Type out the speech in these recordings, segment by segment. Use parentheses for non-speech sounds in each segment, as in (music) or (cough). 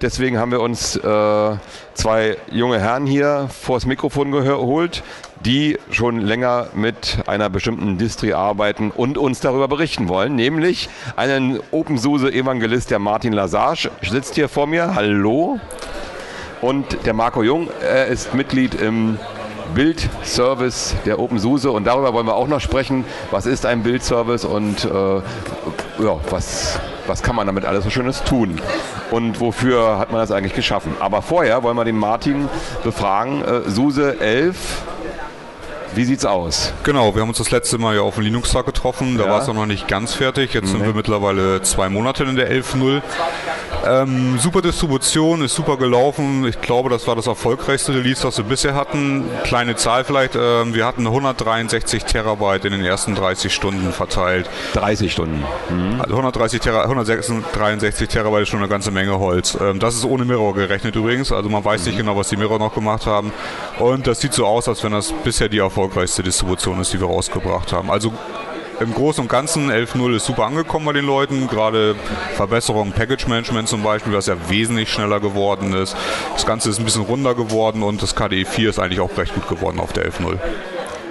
Deswegen haben wir uns äh, zwei junge Herren hier vors Mikrofon geholt, die schon länger mit einer bestimmten Distri arbeiten und uns darüber berichten wollen, nämlich einen OpenSUSE-Evangelist, der Martin Lasage, sitzt hier vor mir. Hallo. Und der Marco Jung, er ist Mitglied im Bildservice der OpenSUSE und darüber wollen wir auch noch sprechen. Was ist ein Bildservice und äh, ja, was, was kann man damit alles so Schönes tun? Und wofür hat man das eigentlich geschaffen? Aber vorher wollen wir den Martin befragen. Äh, SUSE 11, wie sieht's aus? Genau, wir haben uns das letzte Mal ja auf dem Linux-Tag getroffen. Da ja. war es noch nicht ganz fertig. Jetzt nee. sind wir mittlerweile zwei Monate in der 11.0. Ähm, super Distribution, ist super gelaufen. Ich glaube, das war das erfolgreichste Release, was wir bisher hatten. Kleine Zahl vielleicht. Ähm, wir hatten 163 Terabyte in den ersten 30 Stunden verteilt. 30 Stunden. Mhm. Also 130 Tera 163 Terabyte ist schon eine ganze Menge Holz. Ähm, das ist ohne Mirror gerechnet übrigens. Also man weiß mhm. nicht genau, was die Mirror noch gemacht haben. Und das sieht so aus, als wenn das bisher die erfolgreichste Distribution ist, die wir rausgebracht haben. Also im Großen und Ganzen 11.0 ist super angekommen bei den Leuten. Gerade Verbesserung Package Management zum Beispiel, was ja wesentlich schneller geworden ist. Das Ganze ist ein bisschen runder geworden und das KDE 4 ist eigentlich auch recht gut geworden auf der 11.0.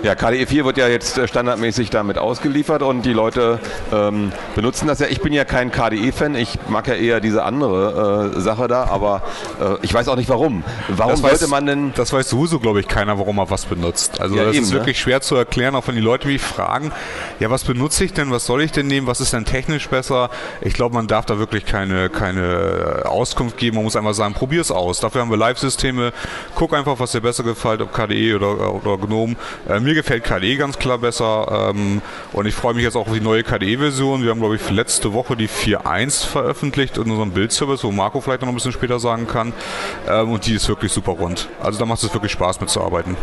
Ja, KDE 4 wird ja jetzt äh, standardmäßig damit ausgeliefert und die Leute ähm, benutzen das ja. Ich bin ja kein KDE-Fan, ich mag ja eher diese andere äh, Sache da, aber äh, ich weiß auch nicht warum. Warum das sollte weiß, man denn. Das weiß sowieso, glaube ich, keiner, warum er was benutzt. Also ja, das eben, ist ne? wirklich ne? schwer zu erklären, auch wenn die Leute mich fragen, ja, was benutze ich denn, was soll ich denn nehmen, was ist denn technisch besser? Ich glaube, man darf da wirklich keine, keine Auskunft geben, man muss einfach sagen, probier es aus. Dafür haben wir Live-Systeme, guck einfach, was dir besser gefällt, ob KDE oder, oder GNOME. Ähm, mir gefällt KDE ganz klar besser ähm, und ich freue mich jetzt auch auf die neue KDE-Version. Wir haben, glaube ich, letzte Woche die 4.1 veröffentlicht in unserem Bildservice, wo Marco vielleicht noch ein bisschen später sagen kann. Ähm, und die ist wirklich super rund. Also da macht es wirklich Spaß mitzuarbeiten.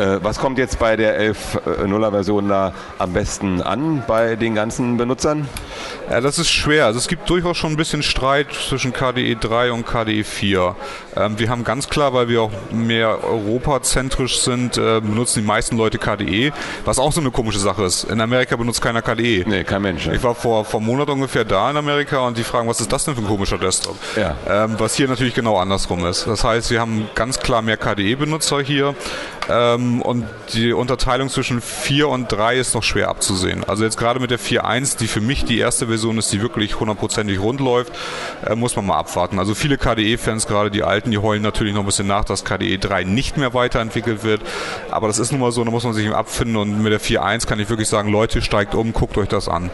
Äh, was kommt jetzt bei der 11.0er Version da am besten an bei den ganzen Benutzern? Ja, das ist schwer. Also es gibt durchaus schon ein bisschen Streit zwischen KDE 3 und KDE 4. Ähm, wir haben ganz klar, weil wir auch mehr europazentrisch sind, äh, benutzen die meisten Leute KDE, was auch so eine komische Sache ist. In Amerika benutzt keiner KDE. Nee, kein Mensch. Ich war vor, vor einem Monat ungefähr da in Amerika und die fragen, was ist das denn für ein komischer Desktop? Ja. Ähm, was hier natürlich genau andersrum ist. Das heißt, wir haben ganz klar mehr KDE-Benutzer hier. Ähm, und die Unterteilung zwischen 4 und 3 ist noch schwer abzusehen. Also jetzt gerade mit der 4.1, die für mich die erste Version ist, die wirklich hundertprozentig rund läuft, äh, muss man mal abwarten. Also viele KDE-Fans, gerade die alten, die heulen natürlich noch ein bisschen nach, dass KDE 3 nicht mehr weiterentwickelt wird. Aber das ist nun mal so, da muss man sich abfinden und mit der 4.1 kann ich wirklich sagen, Leute, steigt um, guckt euch das an.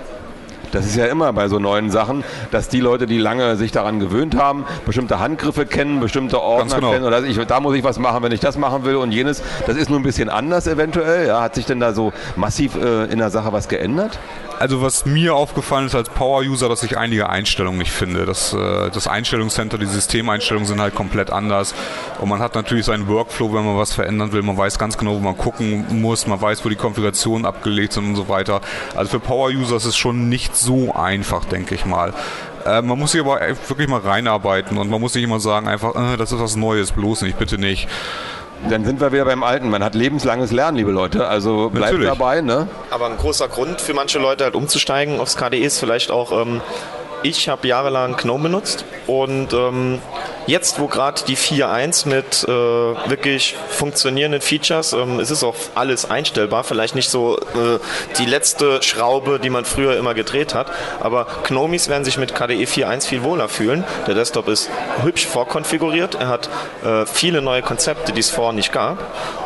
Das ist ja immer bei so neuen Sachen, dass die Leute, die lange sich daran gewöhnt haben, bestimmte Handgriffe kennen, bestimmte Ordner genau. kennen oder ich, da muss ich was machen, wenn ich das machen will und jenes. Das ist nur ein bisschen anders eventuell. Ja, hat sich denn da so massiv äh, in der Sache was geändert? Also was mir aufgefallen ist als Power-User, dass ich einige Einstellungen nicht finde. Das, äh, das Einstellungscenter, die Systemeinstellungen sind halt komplett anders. Und man hat natürlich seinen Workflow, wenn man was verändern will. Man weiß ganz genau, wo man gucken muss. Man weiß, wo die Konfigurationen abgelegt sind und so weiter. Also für Power-User ist es schon nicht so einfach, denke ich mal. Äh, man muss sich aber wirklich mal reinarbeiten und man muss nicht immer sagen, einfach, äh, das ist was Neues, bloß nicht, bitte nicht. Dann sind wir wieder beim Alten. Man hat lebenslanges Lernen, liebe Leute. Also bleibt Natürlich. dabei. Ne? Aber ein großer Grund für manche Leute halt umzusteigen aufs KDE ist vielleicht auch, ähm, ich habe jahrelang GNOME benutzt und ähm, jetzt, wo gerade die 4.1 mit äh, wirklich funktionierenden Features, ähm, es ist auch alles einstellbar, vielleicht nicht so äh, die letzte Schraube, die man früher immer gedreht hat, aber Gnomis werden sich mit KDE 4.1 viel wohler fühlen. Der Desktop ist hübsch vorkonfiguriert, er hat äh, viele neue Konzepte, die es vorher nicht gab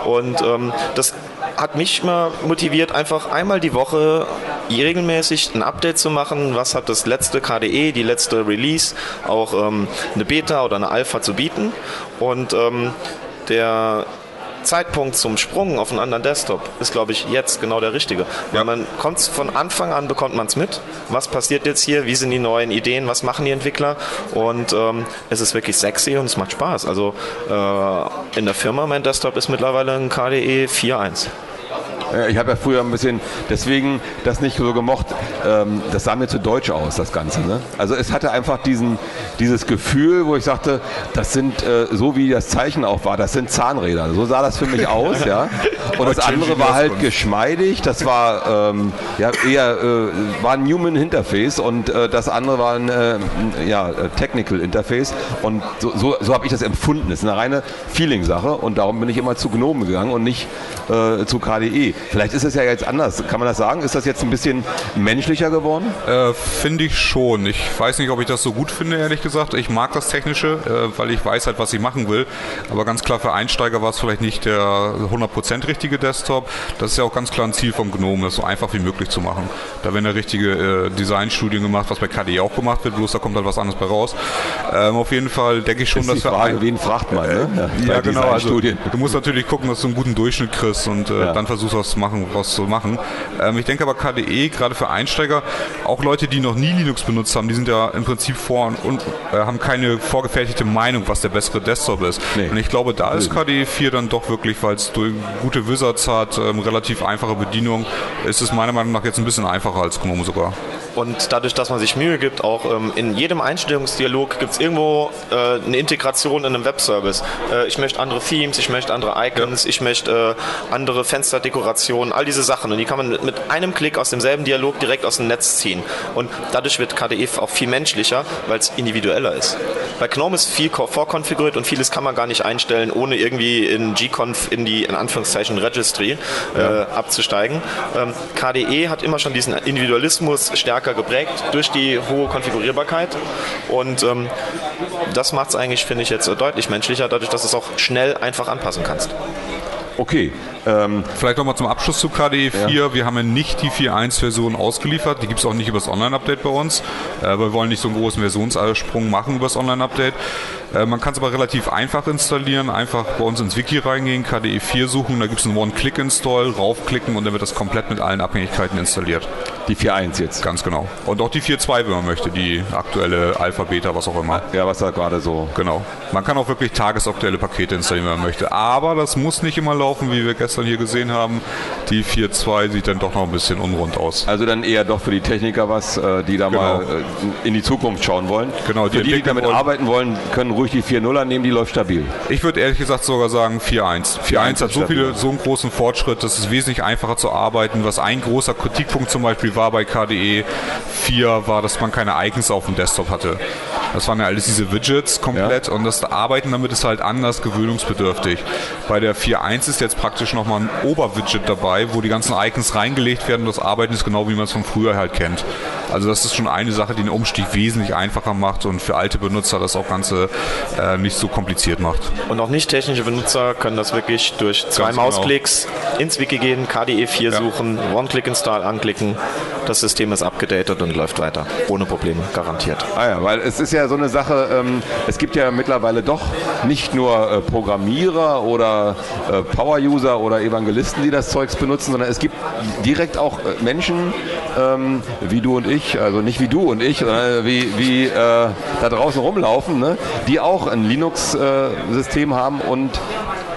und ähm, das hat mich mal motiviert, einfach einmal die Woche regelmäßig ein Update zu machen. Was hat das letzte KDE, die letzte Release, auch ähm, eine Beta oder eine Alpha zu bieten? Und ähm, der Zeitpunkt zum Sprung auf einen anderen Desktop ist, glaube ich, jetzt genau der richtige. Weil man kommt von Anfang an, bekommt man es mit. Was passiert jetzt hier? Wie sind die neuen Ideen? Was machen die Entwickler? Und ähm, es ist wirklich sexy und es macht Spaß. Also äh, in der Firma, mein Desktop ist mittlerweile ein KDE 4.1. Ich habe ja früher ein bisschen deswegen das nicht so gemocht. ähm, das sah mir zu deutsch aus, das Ganze. Ne? Also es hatte einfach diesen, dieses Gefühl, wo ich sagte, das sind, äh, so wie das Zeichen auch war, das sind Zahnräder. So sah das für mich aus, ja. Und das andere war halt geschmeidig, das war ähm, ja, eher äh, war ein Human Interface und äh, das andere war ein äh, ja, Technical Interface. Und so, so, so habe ich das empfunden. Das ist eine reine Feeling-Sache und darum bin ich immer zu Gnome gegangen und nicht zu KDE. Vielleicht ist es ja jetzt anders. Kann man das sagen? Ist das jetzt ein bisschen menschlicher geworden? Äh, finde ich schon. Ich weiß nicht, ob ich das so gut finde, ehrlich gesagt. Ich mag das Technische, äh, weil ich weiß halt, was ich machen will. Aber ganz klar, für Einsteiger war es vielleicht nicht der 100% richtige Desktop. Das ist ja auch ganz klar ein Ziel vom Gnome, das so einfach wie möglich zu machen. Da werden ja richtige äh, Designstudien gemacht, was bei KDE auch gemacht wird, bloß da kommt halt was anderes bei raus. Ähm, auf jeden Fall denke ich schon, das dass wir. Frage, wen fragt man, ne? Ja, ja genau. Also, du musst natürlich gucken, dass du einen guten Durchschnitt kriegst und äh, ja. dann versuchst was zu machen, was zu machen. Ähm, ich denke aber KDE, gerade für Einsteiger, auch Leute, die noch nie Linux benutzt haben, die sind ja im Prinzip vor und äh, haben keine vorgefertigte Meinung, was der bessere Desktop ist. Nee. Und ich glaube, da ist KDE 4 dann doch wirklich, weil es gute Wizards hat, ähm, relativ einfache Bedienung, ist es meiner Meinung nach jetzt ein bisschen einfacher als GNOME sogar. Und dadurch, dass man sich Mühe gibt, auch ähm, in jedem Einstellungsdialog gibt es irgendwo äh, eine Integration in einem Webservice. Äh, ich möchte andere Themes, ich möchte andere Icons, ja. ich möchte äh, andere Fensterdekorationen, all diese Sachen. Und die kann man mit, einem Klick aus demselben Dialog direkt aus dem Netz ziehen. Und dadurch wird KDE auch viel menschlicher, weil es individueller ist. Bei GNOME ist viel vorkonfiguriert und vieles kann man gar nicht einstellen, ohne irgendwie in gconf in die in Anführungszeichen Registry äh, ja. abzusteigen. Ähm, KDE hat immer schon diesen Individualismus stärker stärker geprägt durch die hohe Konfigurierbarkeit. Und ähm, das macht es eigentlich, finde ich, jetzt deutlich menschlicher, dadurch, dass du es auch schnell einfach anpassen kannst. Okay. Ähm, Vielleicht nochmal zum Abschluss zu KDE 4. Ja. Wir haben ja nicht die 4.1-Version ausgeliefert. Die gibt es auch nicht über das Online-Update bei uns. Äh, wir wollen nicht so einen großen Versionssprung machen über das Online-Update. Äh, man kann es aber relativ einfach installieren. Einfach bei uns ins Wiki reingehen, KDE 4 suchen. Da gibt es einen One-Click-Install, raufklicken und dann wird das komplett mit allen Abhängigkeiten installiert. Die 4.1 jetzt? Ganz genau. Und auch die 4.2, wenn man möchte. Die aktuelle Alpha, Beta, was auch immer. Ja, was da gerade so. Genau. Man kann auch wirklich tagesaktuelle Pakete installieren, wenn man möchte. Aber das muss nicht immer laufen, wie wir gestern hier gesehen haben. Die 4.2 sieht dann doch noch ein bisschen unrund aus. Also dann eher doch für die Techniker was, äh, die da genau. mal äh, in die Zukunft schauen wollen. Genau, die, für die, die damit wollen. arbeiten wollen, können ruhig die 4.0er nehmen, die läuft stabil. Ich würde ehrlich gesagt sogar sagen 4.1. 4.1 hat so, viele, so einen großen Fortschritt, dass es wesentlich einfacher zu arbeiten. Was ein großer Kritikpunkt zum Beispiel war bei KDE 4, war, dass man keine Icons auf dem Desktop hatte. Das waren ja alles diese Widgets komplett ja. und das Arbeiten damit ist halt anders gewöhnungsbedürftig. Bei der 4.1 ist jetzt praktisch nochmal ein Oberwidget dabei, wo die ganzen Icons reingelegt werden und das Arbeiten ist genau wie man es von früher halt kennt. Also das ist schon eine Sache, die den Umstieg wesentlich einfacher macht und für alte Benutzer das auch Ganze äh, nicht so kompliziert macht. Und auch nicht technische Benutzer können das wirklich durch zwei Ganz genau. Mausklicks genau. ins Wiki gehen, KDE 4 ja. suchen, One-Click-Install anklicken, das System ist abgedatet und läuft weiter. Ohne Probleme, garantiert. Ah ja, weil es ist ja so eine Sache, ähm, es gibt ja mittlerweile doch nicht nur äh, Programmierer oder äh, Power-User oder Evangelisten, die das Zeugs benutzen, sondern es gibt direkt auch äh, Menschen ähm, wie du und ich, also nicht wie du und ich, sondern wie, wie äh, da draußen rumlaufen, ne? die auch ein Linux-System äh, haben und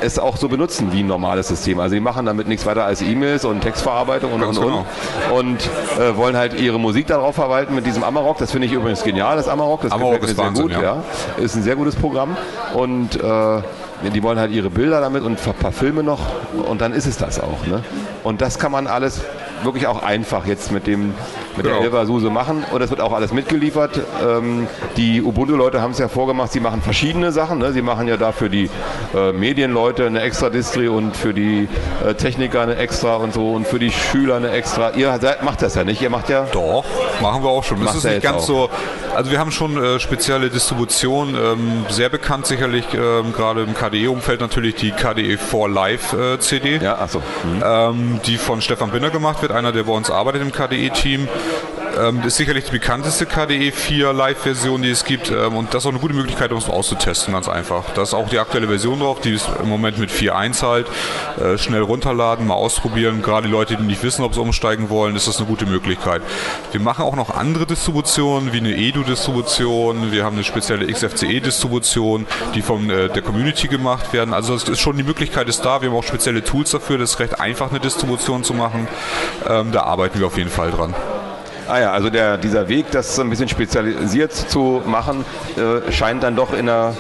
es auch so benutzen wie ein normales System. Also die machen damit nichts weiter als E-Mails und Textverarbeitung und Ganz und genau. und. Und äh, wollen halt ihre Musik darauf verwalten mit diesem Amarok. Das finde ich übrigens genial, das Amarok. Das Amarok mir sehr Wahnsinn, gut. Ja. ja. Ist ein sehr gutes Programm. Und äh, die wollen halt ihre Bilder damit und ein paar Filme noch und dann ist es das auch. Ne? Und das kann man alles wirklich auch einfach jetzt mit dem mit genau. der Elva Suse machen und es wird auch alles mitgeliefert. Ähm, die Ubuntu-Leute haben es ja vorgemacht, sie machen verschiedene Sachen. Ne? Sie machen ja da für die äh, Medienleute eine extra Distri und für die äh, Techniker eine extra und so und für die Schüler eine extra. Ihr seid, macht das ja nicht, ihr macht ja. Doch, machen wir auch schon. Das ist nicht ganz auch. so. Also wir haben schon äh, spezielle Distribution, ähm, sehr bekannt sicherlich, ähm, gerade im KDE-Umfeld natürlich die KDE 4 Live äh, CD. Ja, achso. Mhm. Ähm, die von Stefan Binner gemacht wird, einer, der bei uns arbeitet im KDE-Team. Ähm, das ist sicherlich die bekannteste KDE 4 Live-Version, die es gibt. Ähm, und das ist auch eine gute Möglichkeit, um es auszutesten, ganz einfach. Da ist auch die aktuelle Version drauf, die ist im Moment mit 4.1 halt. Äh, schnell runterladen, mal ausprobieren. Gerade die Leute, die nicht wissen, ob sie umsteigen wollen, ist das eine gute Möglichkeit. Wir machen auch noch andere Distributionen, wie eine Edu-Distribution. Wir haben eine spezielle XFCE-Distribution, die von äh, der Community gemacht werden. Also es ist schon die Möglichkeit ist da. Wir haben auch spezielle Tools dafür. Das ist recht einfach, eine Distribution zu machen. Ähm, da arbeiten wir auf jeden Fall dran. Ah ja, also der, dieser Weg, das ein bisschen spezialisiert zu machen, äh, scheint dann doch in der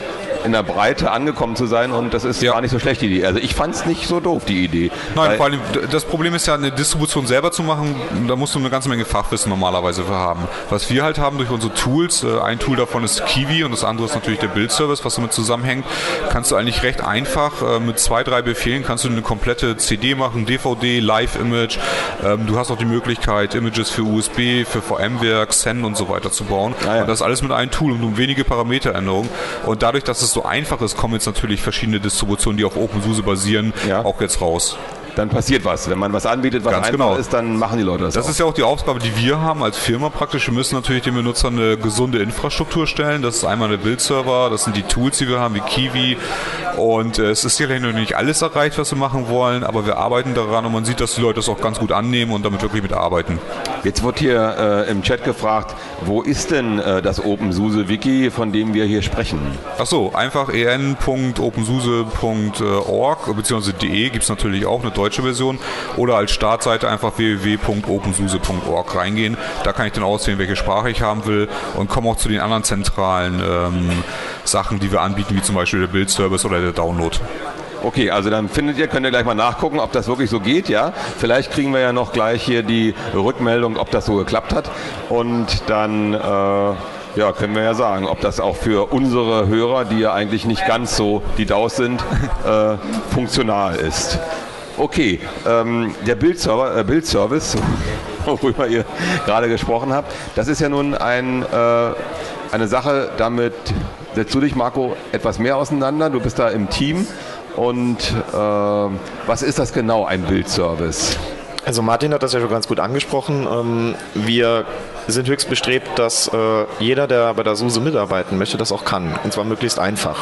in der Breite angekommen zu sein und das ist ja. gar nicht so schlecht, die Idee. Also ich fand es nicht so doof, die Idee. Nein, vor allem, das Problem ist ja, eine Distribution selber zu machen, da musst du eine ganze Menge Fachwissen normalerweise für haben. Was wir halt haben durch unsere Tools, äh, ein Tool davon ist Kiwi und das andere ist natürlich der Bildservice, was damit zusammenhängt, kannst du eigentlich recht einfach äh, mit zwei, drei Befehlen kannst du eine komplette CD machen, DVD, Live-Image. Ähm, du hast auch die Möglichkeit, Images für USB, für VMware, Xen und so weiter zu bauen. Ah ja. Und das alles mit einem Tool und nur wenige Parameteränderungen. Und dadurch, dass es so einfach ist, kommen jetzt natürlich verschiedene Distributionen, die auf OpenSUSE basieren, ja. auch jetzt raus dann passiert was. Wenn man was anbietet, was Ganz einfach genau. ist, dann machen die Leute das. Das auch. ist ja auch die Aufgabe, die wir haben als Firma praktisch. Wir müssen natürlich den Benutzern eine gesunde Infrastruktur stellen. Das ist einmal der Bildserver, das sind die Tools, die wir haben, wie Kiwi. Und äh, es ist sicherlich noch nicht alles erreicht, was wir machen wollen, aber wir arbeiten daran und man sieht, dass die Leute das auch ganz gut annehmen und damit wirklich mitarbeiten. Jetzt wird hier äh, im Chat gefragt, wo ist denn äh, das OpenSUSE-Wiki, von dem wir hier sprechen? Achso, einfach en.opensuse.org bzw. de gibt es natürlich auch eine deutsche Version oder als Startseite einfach www.opensuse.org reingehen. Da kann ich dann auswählen, welche Sprache ich haben will und komme auch zu den anderen zentralen ähm, Sachen, die wir anbieten, wie zum Beispiel der Bildservice oder der Download. Okay, also dann findet ihr, könnt ihr gleich mal nachgucken, ob das wirklich so geht, ja. Vielleicht kriegen wir ja noch gleich hier die Rückmeldung, ob das so geklappt hat. Und dann äh, ja, können wir ja sagen, ob das auch für unsere Hörer, die ja eigentlich nicht ganz so die DAOs sind, äh, funktional ist. Okay, ähm, der Bildserver, äh, Bildservice, (laughs) worüber ihr gerade gesprochen habt, das ist ja nun ein, äh, eine Sache, damit setzt du dich, Marco, etwas mehr auseinander. Du bist da im Team. Und äh, was ist das genau, ein Bildservice? Also Martin hat das ja schon ganz gut angesprochen. Ähm, wir sind höchst bestrebt, dass äh, jeder, der bei der SUSE mitarbeiten möchte, das auch kann. Und zwar möglichst einfach.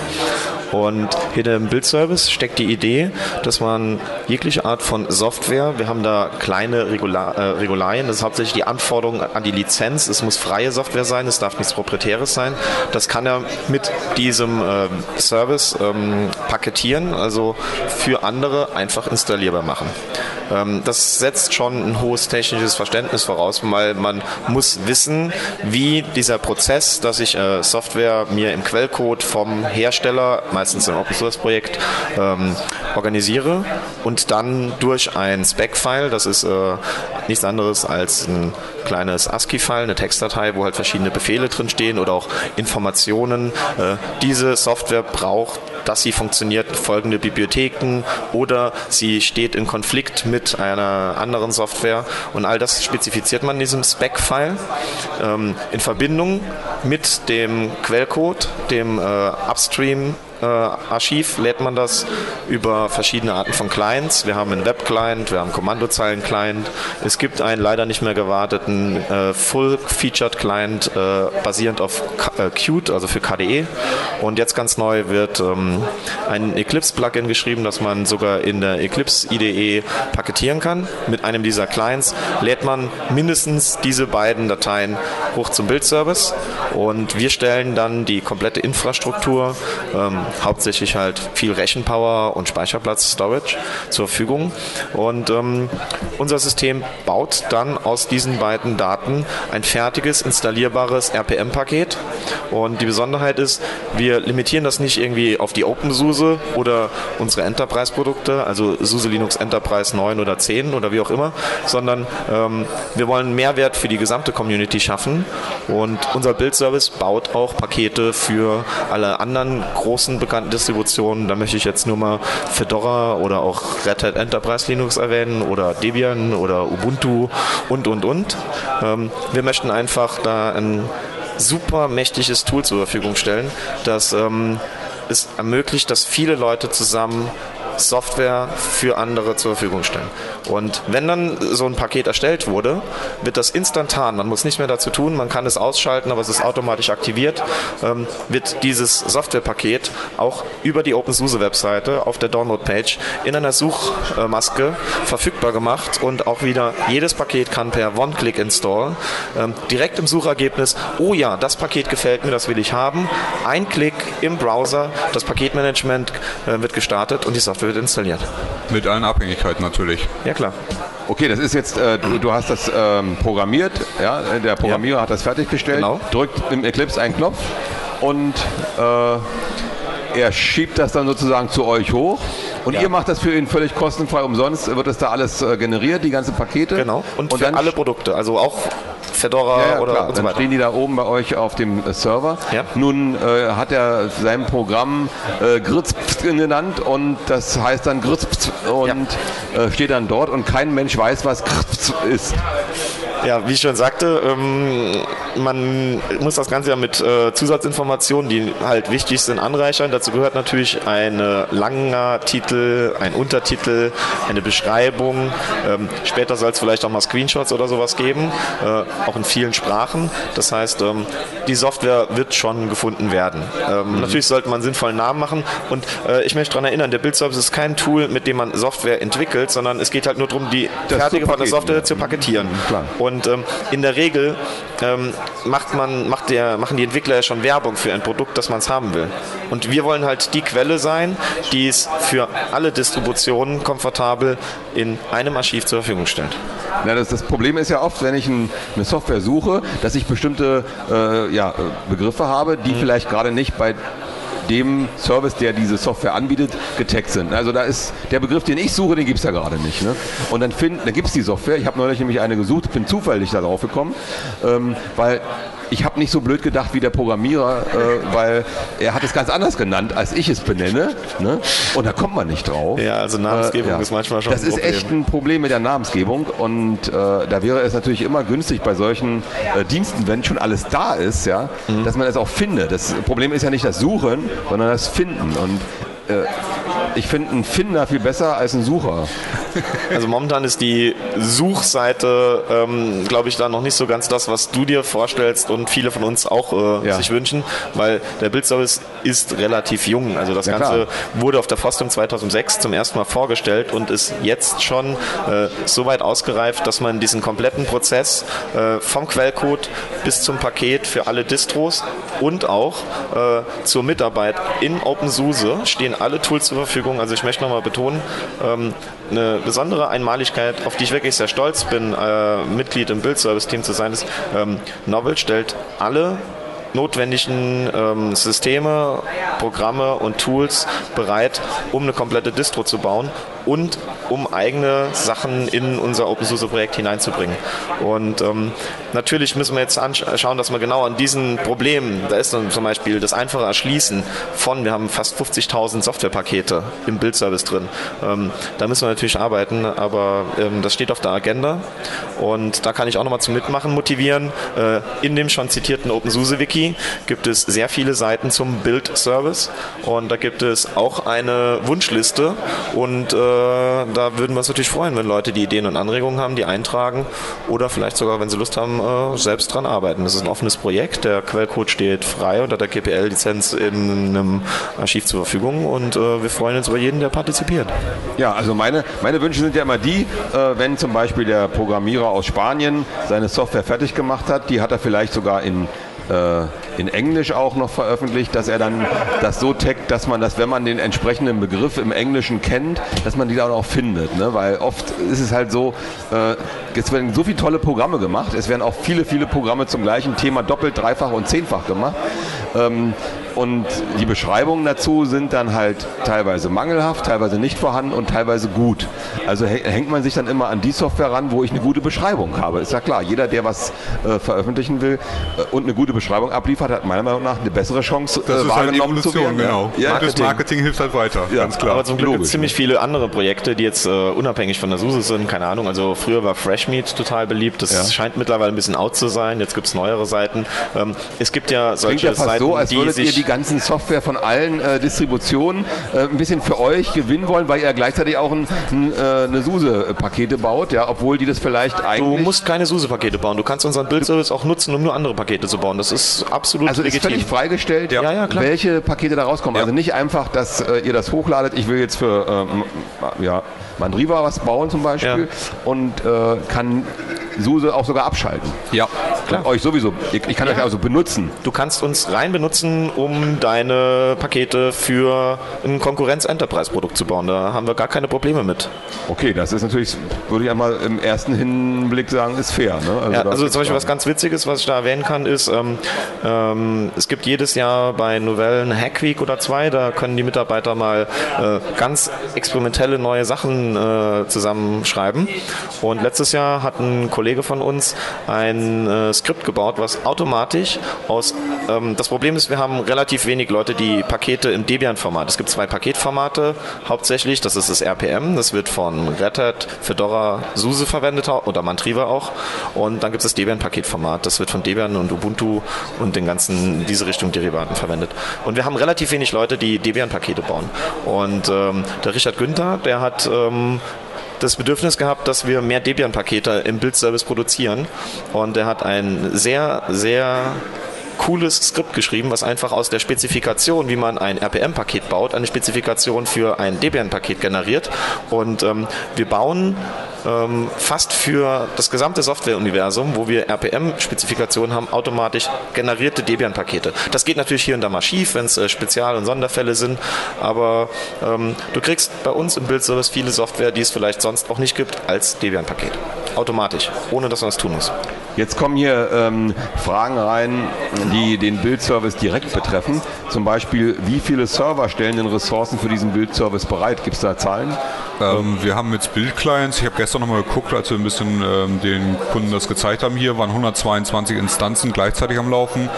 Und hinter dem Bildservice steckt die Idee, dass man jegliche Art von Software, wir haben da kleine Regular, äh, Regularien, das ist hauptsächlich die Anforderung an die Lizenz, es muss freie Software sein, es darf nichts Proprietäres sein. Das kann er mit diesem äh, Service ähm, paketieren, also für andere einfach installierbar machen. Ähm, das setzt schon ein hohes technisches Verständnis voraus, weil man muss wissen, wie dieser Prozess, dass ich äh, Software mir im Quellcode vom Hersteller, meistens im Open Source Projekt, ähm, organisiere und dann durch ein Spec-File, das ist äh, nichts anderes als ein kleines ASCII-File, eine Textdatei, wo halt verschiedene Befehle drin stehen oder auch Informationen. Äh, diese Software braucht dass sie funktioniert, folgende Bibliotheken oder sie steht in Konflikt mit einer anderen Software und all das spezifiziert man in diesem Spec-File ähm, in Verbindung mit dem Quellcode, dem äh, Upstream Archiv lädt man das über verschiedene Arten von Clients. Wir haben einen Web-Client, wir haben Kommandozeilen-Client. Es gibt einen leider nicht mehr gewarteten äh, Full-Featured-Client äh, basierend auf äh, Qt, also für KDE. Und jetzt ganz neu wird ähm, ein Eclipse-Plugin geschrieben, das man sogar in der Eclipse IDE paketieren kann. Mit einem dieser Clients lädt man mindestens diese beiden Dateien hoch zum Bildservice und wir stellen dann die komplette Infrastruktur ähm, hauptsächlich halt viel Rechenpower und Speicherplatz, Storage zur Verfügung. Und ähm, unser System baut dann aus diesen beiden Daten ein fertiges, installierbares RPM-Paket. Und die Besonderheit ist, wir limitieren das nicht irgendwie auf die OpenSUSE oder unsere Enterprise-Produkte, also SUSE Linux Enterprise 9 oder 10 oder wie auch immer, sondern ähm, wir wollen Mehrwert für die gesamte Community schaffen. Und unser Build-Service baut auch Pakete für alle anderen großen bekannten Distributionen. Da möchte ich jetzt nur mal Fedora oder auch Red Hat Enterprise Linux erwähnen oder Debian oder Ubuntu und, und, und. Ähm, wir möchten einfach da ein super mächtiges Tool zur Verfügung stellen, das ähm, es ermöglicht, dass viele Leute zusammen Software für andere zur Verfügung stellen. Und wenn dann so ein Paket erstellt wurde, wird das instantan, man muss nicht mehr dazu tun, man kann es ausschalten, aber es ist automatisch aktiviert, ähm, wird dieses Softwarepaket auch über die OpenSUSE-Webseite auf der Download-Page in einer Suchmaske verfügbar gemacht und auch wieder jedes Paket kann per One-Click-Install ähm, direkt im Suchergebnis, oh ja, das Paket gefällt mir, das will ich haben, ein Klick im Browser, das Paketmanagement äh, wird gestartet und die Software wird installiert. Mit allen Abhängigkeiten natürlich. Ja, klar. Okay, das ist jetzt, äh, du, du, hast das ähm, programmiert, ja, der Programmierer ja. hat das fertiggestellt, genau. drückt im Eclipse einen Knopf und äh, er schiebt das dann sozusagen zu euch hoch. Und ja. ihr macht das für ihn völlig kostenfrei umsonst, wird das da alles äh, generiert, die ganzen Pakete? Genau. Und, und für alle Produkte, also auch Fedora ja, ja, oder klar. und so weiter. Dann stehen die da oben bei euch auf dem äh, Server. Nun äh, hat er sein Programm äh, Gritz genannt und das heißt dann Gritz und äh, steht dann dort und kein Mensch weiß, was Gritz ist. Ja, wie ich schon sagte, ähm, man muss das Ganze ja mit äh, Zusatzinformationen, die halt wichtig sind, anreichern. Dazu gehört natürlich ein langer Titel, ein Untertitel, eine Beschreibung. Ähm, später soll es vielleicht auch mal Screenshots oder sowas geben, äh, auch in vielen Sprachen. Das heißt, ähm, die Software wird schon gefunden werden. Ähm, mhm. Natürlich sollte man sinnvollen Namen machen und äh, ich möchte daran erinnern, der Bildservice ist kein Tool, mit dem man Software entwickelt, sondern es geht halt nur darum, die das fertige von der Software zu paketieren. Mhm, und ähm, in der Regel ähm, macht man, macht der, machen die Entwickler ja schon Werbung für ein Produkt, das man es haben will. Und wir wollen halt die Quelle sein, die es für alle Distributionen komfortabel in einem Archiv zur Verfügung stellt. Ja, das, das Problem ist ja oft, wenn ich ein, eine Software suche, dass ich bestimmte äh, ja, Begriffe habe, die mhm. vielleicht gerade nicht bei dem Service, der diese Software anbietet, getaggt sind. Also da ist der Begriff, den ich suche, den gibt es ja gerade nicht. Ne? Und dann, dann gibt es die Software. Ich habe neulich nämlich eine gesucht, bin zufällig darauf gekommen, ähm, weil ich habe nicht so blöd gedacht wie der Programmierer, äh, weil er hat es ganz anders genannt, als ich es benenne. Ne? Und da kommt man nicht drauf. Ja, also Namensgebung äh, ja. ist manchmal schon Das ist echt ein Problem mit der Namensgebung. Und äh, da wäre es natürlich immer günstig bei solchen äh, Diensten, wenn schon alles da ist, ja, mhm. dass man es auch findet. Das Problem ist ja nicht das Suchen, sondern das Finden. Und äh, ich finde einen Finder viel besser als einen Sucher. Also momentan ist die Suchseite, ähm, glaube ich, da noch nicht so ganz das, was du dir vorstellst und viele von uns auch äh, ja. sich wünschen, weil der Bildservice ist relativ jung. Also das ja, Ganze klar. wurde auf der Fostum 2006 zum ersten Mal vorgestellt und ist jetzt schon äh, so weit ausgereift, dass man diesen kompletten Prozess äh, vom Quellcode bis zum Paket für alle Distros und auch äh, zur Mitarbeit in OpenSUSE stehen alle Tools zur Verfügung. Also ich möchte nochmal betonen, ähm, eine besondere Einmaligkeit, auf die ich wirklich sehr stolz bin, äh, Mitglied im Build-Service-Team zu sein, ist, ähm, Novel stellt alle notwendigen ähm, Systeme, Programme und Tools bereit, um eine komplette Distro zu bauen und um eigene Sachen in unser OpenSUSE-Projekt hineinzubringen. Und ähm, natürlich müssen wir jetzt schauen, dass wir genau an diesen Problemen, da ist dann zum Beispiel das einfache Erschließen von, wir haben fast 50.000 Softwarepakete im Bildservice drin. Ähm, da müssen wir natürlich arbeiten, aber ähm, das steht auf der Agenda und da kann ich auch nochmal zum Mitmachen motivieren. Äh, in dem schon zitierten OpenSUSE-Wiki gibt es sehr viele Seiten zum Bildservice und da gibt es auch eine Wunschliste und äh, da würden wir uns natürlich freuen, wenn Leute die Ideen und Anregungen haben, die eintragen oder vielleicht sogar, wenn sie Lust haben, äh, selbst dran arbeiten. Das ist ein offenes Projekt. Der Quellcode steht frei unter der GPL-Lizenz in einem Archiv zur Verfügung und äh, wir freuen uns über jeden, der partizipiert. Ja, also meine, meine Wünsche sind ja immer die, äh, wenn zum Beispiel der Programmierer aus Spanien seine Software fertig gemacht hat, die hat er vielleicht sogar in äh, in Englisch auch noch veröffentlicht, dass er dann das so taggt, dass man das, wenn man den entsprechenden Begriff im Englischen kennt, dass man die dann auch findet. Ne? Weil oft ist es halt so, äh, es werden so viele tolle Programme gemacht, es werden auch viele, viele Programme zum gleichen Thema doppelt, dreifach und zehnfach gemacht. Ähm, und die Beschreibungen dazu sind dann halt teilweise mangelhaft, teilweise nicht vorhanden und teilweise gut. Also hängt man sich dann immer an die Software ran, wo ich eine gute Beschreibung habe. Ist ja klar, jeder, der was äh, veröffentlichen will äh, und eine gute Beschreibung abliefert, hat meiner Meinung nach eine bessere Chance, das äh, ist halt zu werden. Genau. Ja, Marketing. Das Marketing hilft halt weiter, ja, ganz klar. Aber zum Glück gibt es ziemlich viele andere Projekte, die jetzt äh, unabhängig von der SUSE sind. Keine Ahnung, also früher war Freshmeat total beliebt. Das ja. scheint mittlerweile ein bisschen out zu sein. Jetzt gibt es neuere Seiten. Ähm, es gibt ja solche ja Seiten, so, als die sich die ganzen Software von allen äh, Distributionen äh, ein bisschen für euch gewinnen wollen, weil ihr gleichzeitig auch ein, ein, äh, eine SUSE-Pakete baut, ja, obwohl die das vielleicht eigentlich... Du musst keine SUSE-Pakete bauen. Du kannst unseren Bildservice auch nutzen, um nur andere Pakete zu bauen. Das ist absolut also legitim. Also ist völlig freigestellt, ja. Ja, welche Pakete da rauskommen. Also nicht einfach, dass äh, ihr das hochladet, ich will jetzt für ähm, ja, Mandriva was bauen zum Beispiel und äh, kann SUSE auch sogar abschalten. Ja, klar. Euch sowieso. Ich, ich kann ja. euch also benutzen. Du kannst uns rein benutzen, um deine Pakete für ein Konkurrenz-Enterprise-Produkt zu bauen. Da haben wir gar keine Probleme mit. Okay, das ist natürlich, würde ich einmal im ersten Hinblick sagen, ist fair. Ne? Also, ja, also zum Beispiel was ganz Witziges, was ich da erwähnen kann, ist, ähm, ähm, es gibt jedes Jahr bei Novellen Hack Week oder zwei, da können die Mitarbeiter mal äh, ganz experimentelle neue Sachen äh, zusammenschreiben. Und letztes Jahr hat ein Kollege von uns ein äh, Skript gebaut, was automatisch aus, ähm, das Problem ist, wir haben relativ wenig Leute, die Pakete im Debian-Format, es gibt zwei Paketformate hauptsächlich, das ist das RPM, das wird von Red Hat, Fedora, SUSE verwendet oder Mantriva auch. Und dann gibt es das Debian-Paketformat, das wird von Debian und Ubuntu und den ganzen, diese Richtung Derivaten verwendet. Und wir haben relativ wenig Leute, die Debian-Pakete bauen. Und ähm, der Richard Günther, der hat ähm, das Bedürfnis gehabt, dass wir mehr Debian-Pakete im Bildservice produzieren. Und er hat ein sehr, sehr cooles Skript geschrieben, was einfach aus der Spezifikation, wie man ein RPM-Paket baut, eine Spezifikation für ein Debian-Paket generiert. Und ähm, wir bauen ähm, fast für das gesamte Softwareuniversum, wo wir RPM-Spezifikationen haben, automatisch generierte Debian-Pakete. Das geht natürlich hier und da mal schief, wenn es äh, Spezial- und Sonderfälle sind, aber ähm, du kriegst bei uns im Bildservice viele Software, die es vielleicht sonst auch nicht gibt, als Debian-Paket. Automatisch, ohne dass man es tun muss. Jetzt kommen hier ähm, Fragen rein, die den Bildservice direkt betreffen. Zum Beispiel, wie viele Server stellen denn Ressourcen für diesen Bildservice bereit? Gibt es da Zahlen? Ähm, wir haben jetzt Bildclients. Ich habe gestern nochmal geguckt, als wir ein bisschen ähm, den Kunden das gezeigt haben hier, waren 122 Instanzen gleichzeitig am Laufen.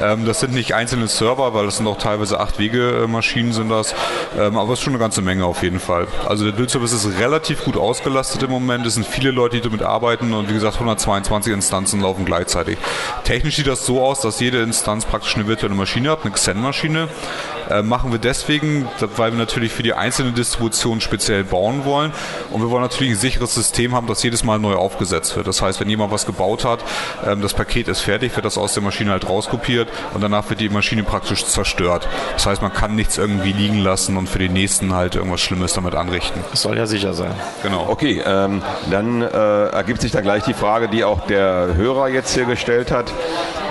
Ähm, das sind nicht einzelne Server, weil das sind auch teilweise acht Wege-Maschinen sind das. Ähm, aber es ist schon eine ganze Menge auf jeden Fall. Also der Bildservice ist relativ gut ausgelastet im Moment. Es sind viele Leute, die damit arbeiten und wie gesagt 122 Instanzen laufen gleichzeitig. Technisch sieht das so aus, dass jede Instanz praktisch eine virtuelle Maschine hat, eine Xen-Maschine. Äh, machen wir deswegen, weil wir natürlich für die einzelne Distribution speziell bauen wollen und wir wollen natürlich ein sicheres System haben, das jedes Mal neu aufgesetzt wird. Das heißt, wenn jemand was gebaut hat, ähm, das Paket ist fertig, wird das aus der Maschine halt rauskopiert und danach wird die Maschine praktisch zerstört. Das heißt, man kann nichts irgendwie liegen lassen und für den nächsten halt irgendwas Schlimmes damit anrichten. Das soll ja sicher sein. Genau. Okay, ähm, dann äh, ergibt sich da gleich die Frage, die auch der Hörer jetzt hier gestellt hat.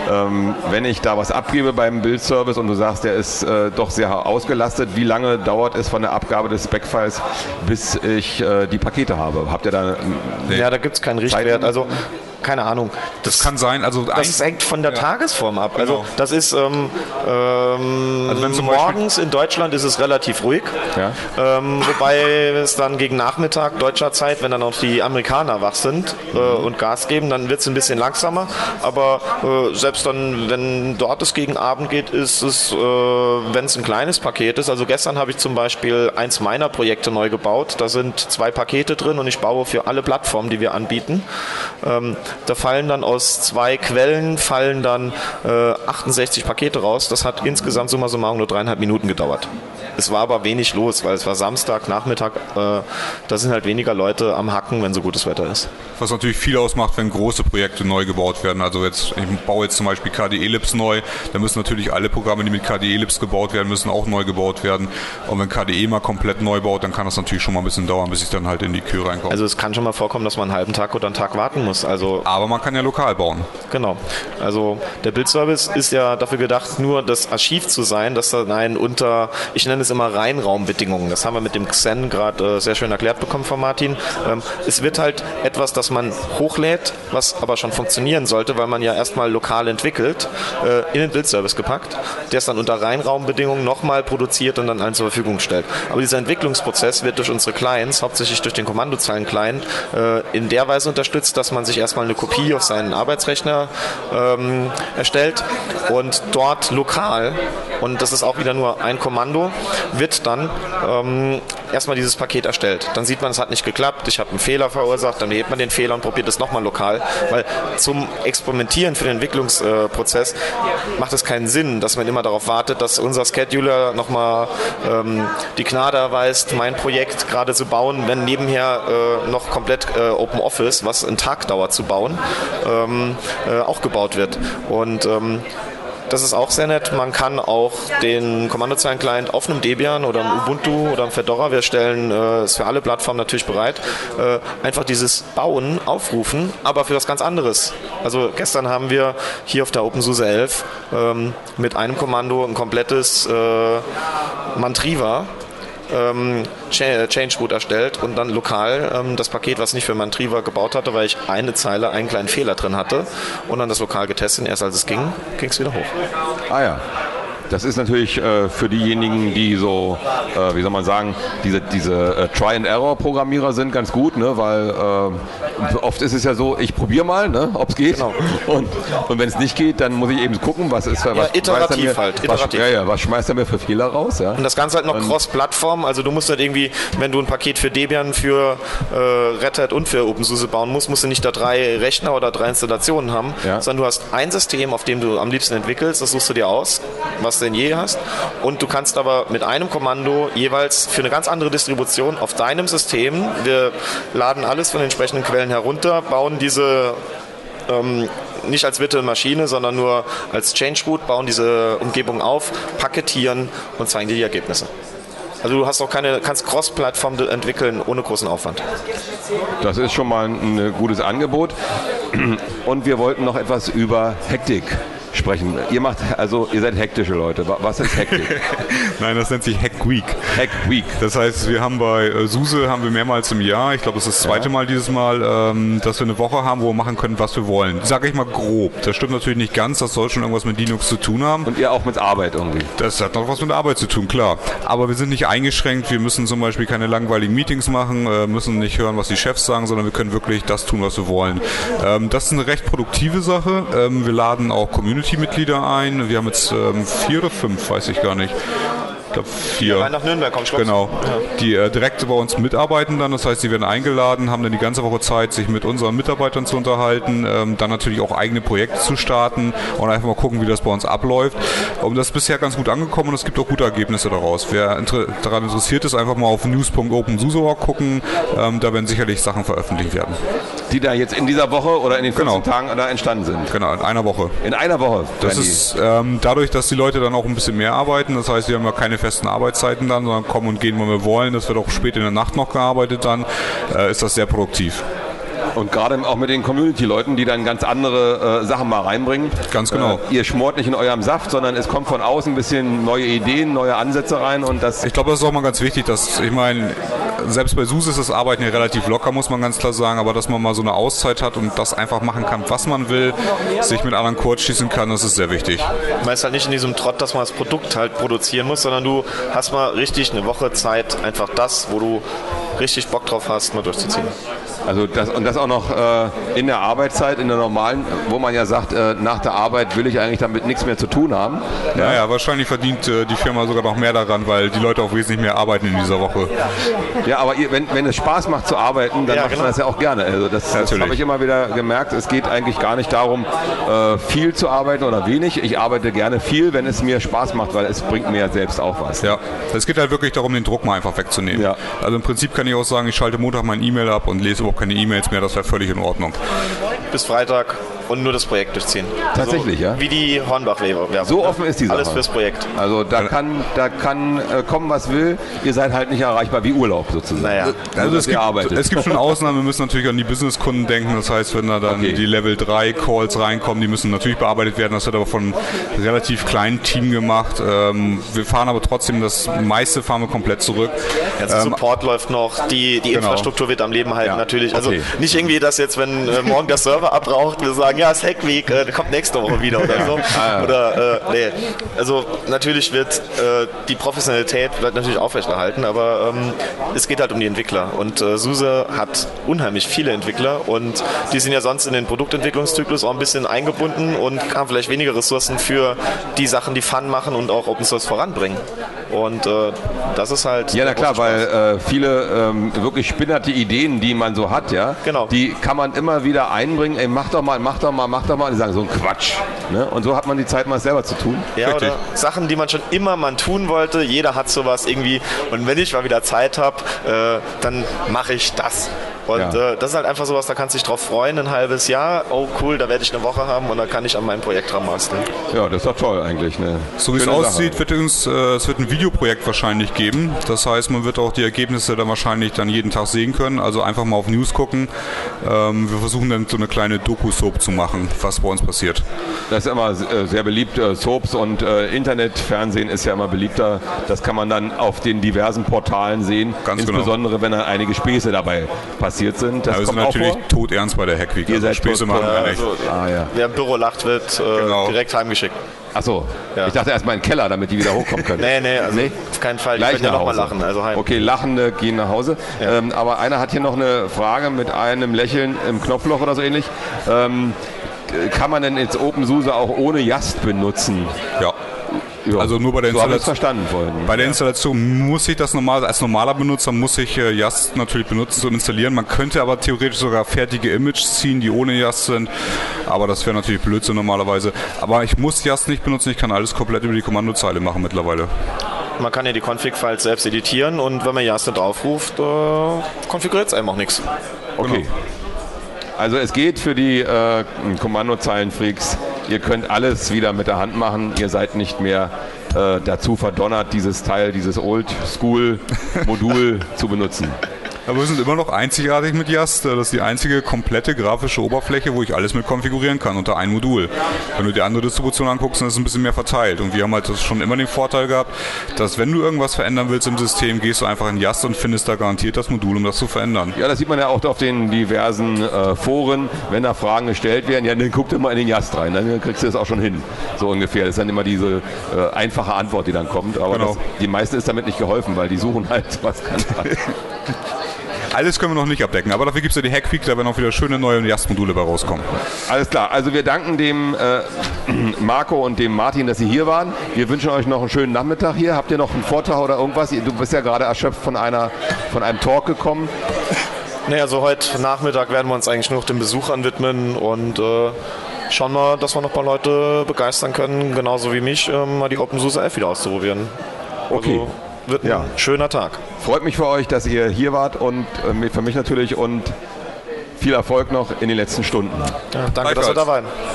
Ähm, wenn ich da was abgebe beim Bildservice und du sagst, der ist äh, doch sehr ausgelastet, wie lange dauert es von der Abgabe des Spec-Files, bis ich äh, die Pakete habe? Habt ihr da... Ja, da gibt es keinen Richtwert. Also keine Ahnung. Das, das kann sein. Also das hängt von der ja. Tagesform ab. Also genau. das ist ähm, ähm, also morgens in Deutschland ist es relativ ruhig. Ja. Ähm, wobei es dann gegen Nachmittag deutscher Zeit, wenn dann auch die Amerikaner wach sind äh, und Gas geben, dann wird es ein bisschen langsamer. Aber äh, selbst dann, wenn dort es gegen Abend geht, ist es, äh, wenn es ein kleines Paket ist. Also gestern habe ich zum Beispiel eins meiner Projekte neu gebaut. Da sind zwei Pakete drin und ich baue für alle Plattformen, die wir anbieten. Ähm, da fallen dann aus zwei Quellen fallen dann äh, 68 Pakete raus. Das hat insgesamt summa summarum nur dreieinhalb Minuten gedauert. Es war aber wenig los, weil es war Samstag, Nachmittag. Äh, da sind halt weniger Leute am Hacken, wenn so gutes Wetter ist. Was natürlich viel ausmacht, wenn große Projekte neu gebaut werden. Also jetzt, ich baue jetzt zum Beispiel KDE-Lips neu. Da müssen natürlich alle Programme, die mit KDE-Lips gebaut werden, müssen auch neu gebaut werden. Und wenn KDE mal komplett neu baut, dann kann das natürlich schon mal ein bisschen dauern, bis ich dann halt in die Kühe reinkomme. Also es kann schon mal vorkommen, dass man einen halben Tag oder einen Tag warten muss. Also aber man kann ja lokal bauen. Genau. Also der Bildservice ist ja dafür gedacht, nur das Archiv zu sein, das dann einen unter, ich nenne es immer Reinraumbedingungen. Das haben wir mit dem Xen gerade äh, sehr schön erklärt bekommen von Martin. Ähm, es wird halt etwas, das man hochlädt, was aber schon funktionieren sollte, weil man ja erstmal lokal entwickelt, äh, in den Bildservice gepackt, der es dann unter Reinraumbedingungen nochmal produziert und dann allen zur Verfügung stellt. Aber dieser Entwicklungsprozess wird durch unsere Clients, hauptsächlich durch den Kommandozeilen-Client, äh, in der Weise unterstützt, dass man sich erstmal eine Kopie auf seinen Arbeitsrechner ähm, erstellt und dort lokal, und das ist auch wieder nur ein Kommando, wird dann ähm, erstmal dieses Paket erstellt. Dann sieht man, es hat nicht geklappt, ich habe einen Fehler verursacht, dann hebt man den Fehler und probiert es nochmal lokal, weil zum Experimentieren für den Entwicklungsprozess macht es keinen Sinn, dass man immer darauf wartet, dass unser Scheduler nochmal ähm, die Gnade erweist, mein Projekt gerade zu bauen, wenn nebenher äh, noch komplett äh, Open Office, was einen Tag dauert zu bauen, ähm, äh, auch gebaut wird. Und ähm, Das ist auch sehr nett. Man kann auch den Kommandozeilen-Client auf einem Debian oder einem Ubuntu oder einem Fedora, wir stellen äh, es für alle Plattformen natürlich bereit, äh, einfach dieses Bauen aufrufen, aber für was ganz anderes. Also gestern haben wir hier auf der OpenSUSE 11 ähm, mit einem Kommando ein komplettes äh, Mantriva ähm, Change Root erstellt und dann lokal ähm, das Paket, was ich nicht für Mantriva gebaut hatte, weil ich eine Zeile, einen kleinen Fehler drin hatte und dann das lokal getestet erst als es ging, ging es wieder hoch. Ah ja. Das ist natürlich äh, für diejenigen, die so, äh, wie soll man sagen, diese, diese äh, Try-and-Error-Programmierer sind ganz gut, ne? weil äh, oft ist es ja so, ich probiere mal, ne? ob es geht. Genau. Und, und wenn es nicht geht, dann muss ich eben gucken, was ist ja, was iterativ mir, halt. Iterativ. Was, ja, ja, was schmeißt er mir für Fehler raus? Ja? Und das Ganze halt noch cross-Plattform, also du musst halt irgendwie, wenn du ein Paket für Debian, für äh, Red Hat und für OpenSUSE bauen musst, musst du nicht da drei Rechner oder drei Installationen haben, ja. sondern du hast ein System, auf dem du am liebsten entwickelst, das suchst du dir aus, was je hast. Und du kannst aber mit einem Kommando jeweils für eine ganz andere Distribution auf deinem System, wir laden alles von den entsprechenden Quellen herunter, bauen diese ähm, nicht als virtuelle Maschine, sondern nur als Change Root, bauen diese Umgebung auf, paketieren und zeigen dir die Ergebnisse. Also du hast auch keine, kannst Cross-Plattform entwickeln ohne großen Aufwand. Das ist schon mal ein gutes Angebot. Und wir wollten noch etwas über Hektik sprechen. Ihr macht, also ihr seid hektische Leute. Was ist Hektik? (laughs) Nein, das nennt sich Hack Week. Hack Week. Das heißt, wir haben bei äh, SUSE haben wir mehrmals im Jahr, ich glaube, das ist das zweite ja. Mal dieses Mal, ähm, dass wir eine Woche haben, wo wir machen können, was wir wollen. Sage ich mal grob. Das stimmt natürlich nicht ganz, das soll schon irgendwas mit Linux zu tun haben. Und ihr auch mit Arbeit irgendwie. Das hat noch was mit Arbeit zu tun, klar. Aber wir sind nicht eingeschränkt, wir müssen zum Beispiel keine langweiligen Meetings machen, äh, müssen nicht hören, was die Chefs sagen, sondern wir können wirklich das tun, was wir wollen. Ähm, das ist eine recht produktive Sache. Ähm, wir laden auch Community Community-Mitglieder ein. Wir haben jetzt ähm, vier oder fünf, weiß ich gar nicht glaube vier. Ja, nach Nürnberg kommt Genau. Ja. Die äh, direkt bei uns mitarbeiten dann. Das heißt, sie werden eingeladen, haben dann die ganze Woche Zeit, sich mit unseren Mitarbeitern zu unterhalten, ähm, dann natürlich auch eigene Projekte zu starten und einfach mal gucken, wie das bei uns abläuft. Und das ist bisher ganz gut angekommen und es gibt auch gute Ergebnisse daraus. Wer inter daran interessiert ist, einfach mal auf news.opensuso.org gucken. Ähm, da werden sicherlich Sachen veröffentlicht werden. Die da jetzt in dieser Woche oder in den 14 genau. Tagen da entstanden sind? Genau, in einer Woche. In einer Woche? Das ist ähm, dadurch, dass die Leute dann auch ein bisschen mehr arbeiten. Das heißt, wir haben ja keine festen Arbeitszeiten dann, sondern kommen und gehen, wann wir wollen. Das wird auch spät in der Nacht noch gearbeitet dann. Äh, ist das sehr produktiv. Und gerade auch mit den Community-Leuten, die dann ganz andere äh, Sachen mal reinbringen. Ganz genau. Äh, ihr schmort nicht in eurem Saft, sondern es kommt von außen ein bisschen neue Ideen, neue Ansätze rein und das. Ich glaube, das ist auch mal ganz wichtig, dass ich meine, selbst bei SUSE ist das Arbeiten ja relativ locker, muss man ganz klar sagen, aber dass man mal so eine Auszeit hat und das einfach machen kann, was man will, sich mit anderen kurz schießen kann, das ist sehr wichtig. Man ist halt nicht in diesem Trott, dass man das Produkt halt produzieren muss, sondern du hast mal richtig eine Woche Zeit, einfach das, wo du richtig Bock drauf hast, mal durchzuziehen. Also das, und das auch noch äh, in der Arbeitszeit, in der normalen, wo man ja sagt, äh, nach der Arbeit will ich eigentlich damit nichts mehr zu tun haben. Ja, ja, ja wahrscheinlich verdient äh, die Firma sogar noch mehr daran, weil die Leute auch wesentlich mehr arbeiten in dieser Woche. Ja, aber ihr, wenn, wenn es Spaß macht zu arbeiten, dann ja, macht genau. man das ja auch gerne. Also das, das habe ich immer wieder gemerkt. Es geht eigentlich gar nicht darum, äh, viel zu arbeiten oder wenig. Ich arbeite gerne viel, wenn es mir Spaß macht, weil es bringt mir selbst auch was. Ja, es geht halt wirklich darum, den Druck mal einfach wegzunehmen. Ja. Also im Prinzip kann ich auch sagen, ich schalte Montag mein E-Mail ab und lese überhaupt keine E-Mails mehr. Das wäre völlig in Ordnung. Bis Freitag und nur das Projekt durchziehen. Tatsächlich, also, ja? Wie die Hornbach-Werbung. So offen ist die Sache. Alles fürs Projekt. Also da kann, da kann äh, kommen, was will. Ihr seid halt nicht erreichbar wie Urlaub sozusagen. Naja. Also, also es, gibt, es gibt schon Ausnahmen. Wir müssen natürlich an die Businesskunden denken. Das heißt, wenn da dann okay. die Level 3 Calls reinkommen, die müssen natürlich bearbeitet werden. Das wird aber von einem relativ kleinen Team gemacht. Ähm, wir fahren aber trotzdem, das meiste fahren wir komplett zurück. Jetzt ähm, Support läuft noch, die, die genau. Infrastruktur wird am Leben halten ja. natürlich. Also okay. nicht irgendwie, dass jetzt, wenn äh, morgen der Server abraucht, wir sagen, ja, Hack Week, äh, kommt nächste Woche wieder oder so. ah, ja. Oder, äh, nee. Also natürlich wird äh, die Professionalität bleibt natürlich aufrechterhalten, aber ähm, es geht halt um die Entwickler. Und äh, SUSE hat unheimlich viele Entwickler und die sind ja sonst in den Produktentwicklungszyklus auch ein bisschen eingebunden und haben vielleicht weniger Ressourcen für die Sachen, die Fun machen und auch Open Source voranbringen. Und äh, das ist halt. Ja, na klar, weil äh, viele ähm, wirklich spinnerte Ideen, die man so hat, ja, genau. die kann man immer wieder einbringen. Ey, mach doch mal, mach doch doch mal, mach doch mal. Die sagen so ein Quatsch. Ne? Und so hat man die Zeit mal selber zu tun. Ja, Richtig. oder Sachen, die man schon immer mal tun wollte. Jeder hat sowas irgendwie. Und wenn ich mal wieder Zeit habe, äh, dann mache ich das. Und ja. äh, das ist halt einfach sowas, da kannst du dich drauf freuen, ein halbes Jahr. Oh cool, da werde ich eine Woche haben und dann kann ich an meinem Projekt dran basteln. Ja, das ist doch toll eigentlich. Ne? So wie es aussieht, wird uns, äh, es wird ein Videoprojekt wahrscheinlich geben. Das heißt, man wird auch die Ergebnisse dann wahrscheinlich dann jeden Tag sehen können. Also einfach mal auf News gucken. Ähm, wir versuchen dann so eine kleine Doku-Soap zu machen, was bei uns passiert. Das ist immer äh, sehr beliebt. Äh, Soaps und äh, Internetfernsehen ist ja immer beliebter. Das kann man dann auf den diversen Portalen sehen. Ganz genau. Insbesondere, genau. wenn dann einige Späße dabei passieren passiert sind. Das ja, wir sind natürlich todernst bei der Hackweek. Ihr also seid Späße machen wir nicht. Also, ah, ja. Wer im Büro lacht, wird äh, genau. direkt heimgeschickt. Achso, ja. ich dachte erstmal in den Keller, damit die wieder hochkommen können. (laughs) nee, nee, also nee? auf keinen Fall. Gleich ja nochmal lachen. Also heim. Okay, Lachende gehen nach Hause. Ja. Ähm, aber einer hat hier noch eine Frage mit einem Lächeln im Knopfloch oder so ähnlich. Ähm, kann man denn jetzt OpenSUSE auch ohne Yast benutzen? Ja. Ja, also nur bei der, so verstanden vorhin. bei der Installation muss ich das normal, als normaler Benutzer muss ich äh, Yast natürlich benutzen und installieren. Man könnte aber theoretisch sogar fertige Images ziehen, die ohne Yast sind. Aber das wäre natürlich Blödsinn normalerweise. Aber ich muss Yast nicht benutzen, ich kann alles komplett über die Kommandozeile machen mittlerweile. Man kann ja die Config-Files selbst editieren und wenn man Yast draufruft, äh, konfiguriert es einem auch nichts. Okay. Genau. Also es geht für die äh, Kommandozeilenfreaks Ihr könnt alles wieder mit der Hand machen. Ihr seid nicht mehr äh, dazu verdonnert, dieses Teil, dieses Old-School-Modul zu benutzen. Aber wir sind immer noch einzigartig mit Yast. Das ist die einzige komplette grafische Oberfläche, wo ich alles mit konfigurieren kann unter ein Modul. Wenn du die andere Distribution anguckst, dann ist es ein bisschen mehr verteilt. Und wir haben halt schon immer den Vorteil gehabt, dass wenn du irgendwas verändern willst im System, gehst du einfach in Yast und findest da garantiert das Modul, um das zu verändern. Ja, das sieht man ja auch auf den diversen äh, Foren, wenn da Fragen gestellt werden, ja, dann guck dir mal in den Yast rein, dann kriegst du das auch schon hin. So ungefähr. Das ist dann immer diese äh, einfache Antwort, die dann kommt. Aber genau. das, die meisten ist damit nicht geholfen, weil die suchen halt was ganz anderes. (laughs) Alles können wir noch nicht abdecken, aber dafür gibt es ja die Hackweek, da werden auch wieder schöne neue Jast-Module bei rauskommen. Alles klar, also wir danken dem äh, (clears throat) Marco und dem Martin, dass Sie hier waren. Wir wünschen euch noch einen schönen Nachmittag hier. Habt ihr noch einen Vortrag oder irgendwas? Du bist ja gerade erschöpft von, einer, von einem Talk gekommen. Nee, also heute Nachmittag werden wir uns eigentlich nur noch den Besuchern widmen und äh, schauen mal, dass wir noch ein paar Leute begeistern können, genauso wie mich, äh, mal die OpenSUSE 11 wieder auszuprobieren. Okay. Also, wird ein ja. schöner Tag. Freut mich für euch, dass ihr hier wart und äh, für mich natürlich und viel Erfolg noch in den letzten Stunden. Ja, danke, dass ihr da waren.